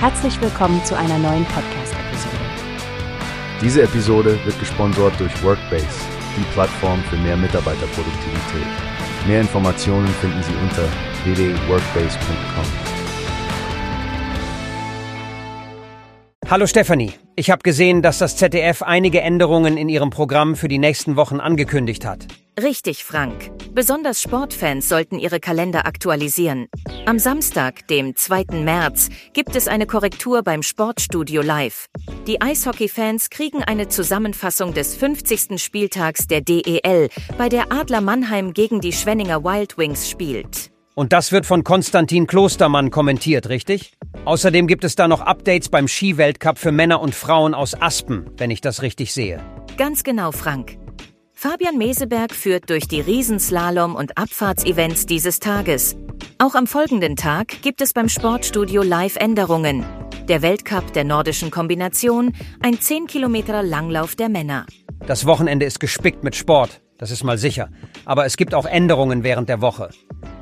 Herzlich willkommen zu einer neuen Podcast-Episode. Diese Episode wird gesponsert durch Workbase, die Plattform für mehr Mitarbeiterproduktivität. Mehr Informationen finden Sie unter www.workbase.com. Hallo Stefanie, ich habe gesehen, dass das ZDF einige Änderungen in ihrem Programm für die nächsten Wochen angekündigt hat. Richtig, Frank. Besonders Sportfans sollten ihre Kalender aktualisieren. Am Samstag, dem 2. März, gibt es eine Korrektur beim Sportstudio Live. Die Eishockey-Fans kriegen eine Zusammenfassung des 50. Spieltags der DEL, bei der Adler Mannheim gegen die Schwenninger Wild Wings spielt. Und das wird von Konstantin Klostermann kommentiert, richtig? Außerdem gibt es da noch Updates beim Skiweltcup für Männer und Frauen aus Aspen, wenn ich das richtig sehe. Ganz genau, Frank. Fabian Meseberg führt durch die Riesenslalom- und Abfahrtsevents dieses Tages. Auch am folgenden Tag gibt es beim Sportstudio Live-Änderungen. Der Weltcup der nordischen Kombination, ein 10 Kilometer Langlauf der Männer. Das Wochenende ist gespickt mit Sport, das ist mal sicher. Aber es gibt auch Änderungen während der Woche.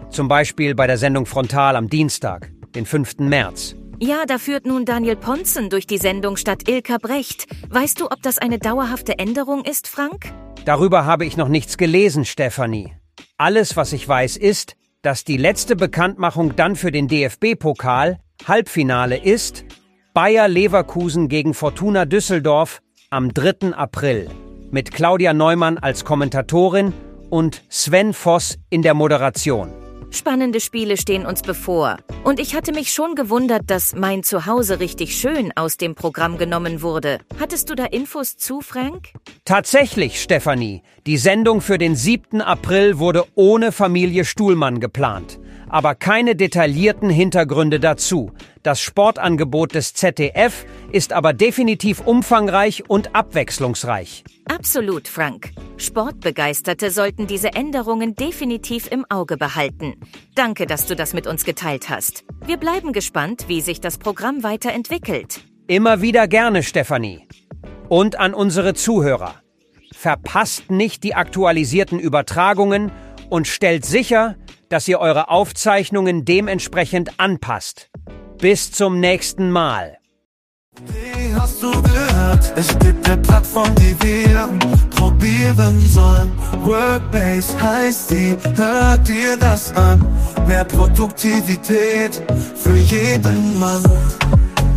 Zum Beispiel bei der Sendung Frontal am Dienstag, den 5. März. Ja, da führt nun Daniel Ponzen durch die Sendung statt Ilka Brecht. Weißt du, ob das eine dauerhafte Änderung ist, Frank? Darüber habe ich noch nichts gelesen, Stefanie. Alles, was ich weiß, ist, dass die letzte Bekanntmachung dann für den DFB-Pokal Halbfinale ist Bayer Leverkusen gegen Fortuna Düsseldorf am 3. April mit Claudia Neumann als Kommentatorin und Sven Voss in der Moderation. Spannende Spiele stehen uns bevor. Und ich hatte mich schon gewundert, dass mein Zuhause richtig schön aus dem Programm genommen wurde. Hattest du da Infos zu, Frank? Tatsächlich, Stefanie. Die Sendung für den 7. April wurde ohne Familie Stuhlmann geplant. Aber keine detaillierten Hintergründe dazu. Das Sportangebot des ZDF ist aber definitiv umfangreich und abwechslungsreich. Absolut, Frank. Sportbegeisterte sollten diese Änderungen definitiv im Auge behalten. Danke, dass du das mit uns geteilt hast. Wir bleiben gespannt, wie sich das Programm weiterentwickelt. Immer wieder gerne, Stefanie. Und an unsere Zuhörer. Verpasst nicht die aktualisierten Übertragungen und stellt sicher, dass ihr eure Aufzeichnungen dementsprechend anpasst. Bis zum nächsten Mal. Wie hast du gehört? Es gibt eine Plattform, die wir probieren sollen. Workbase heißt die, hört dir das an. Mehr Produktivität für jeden Mann.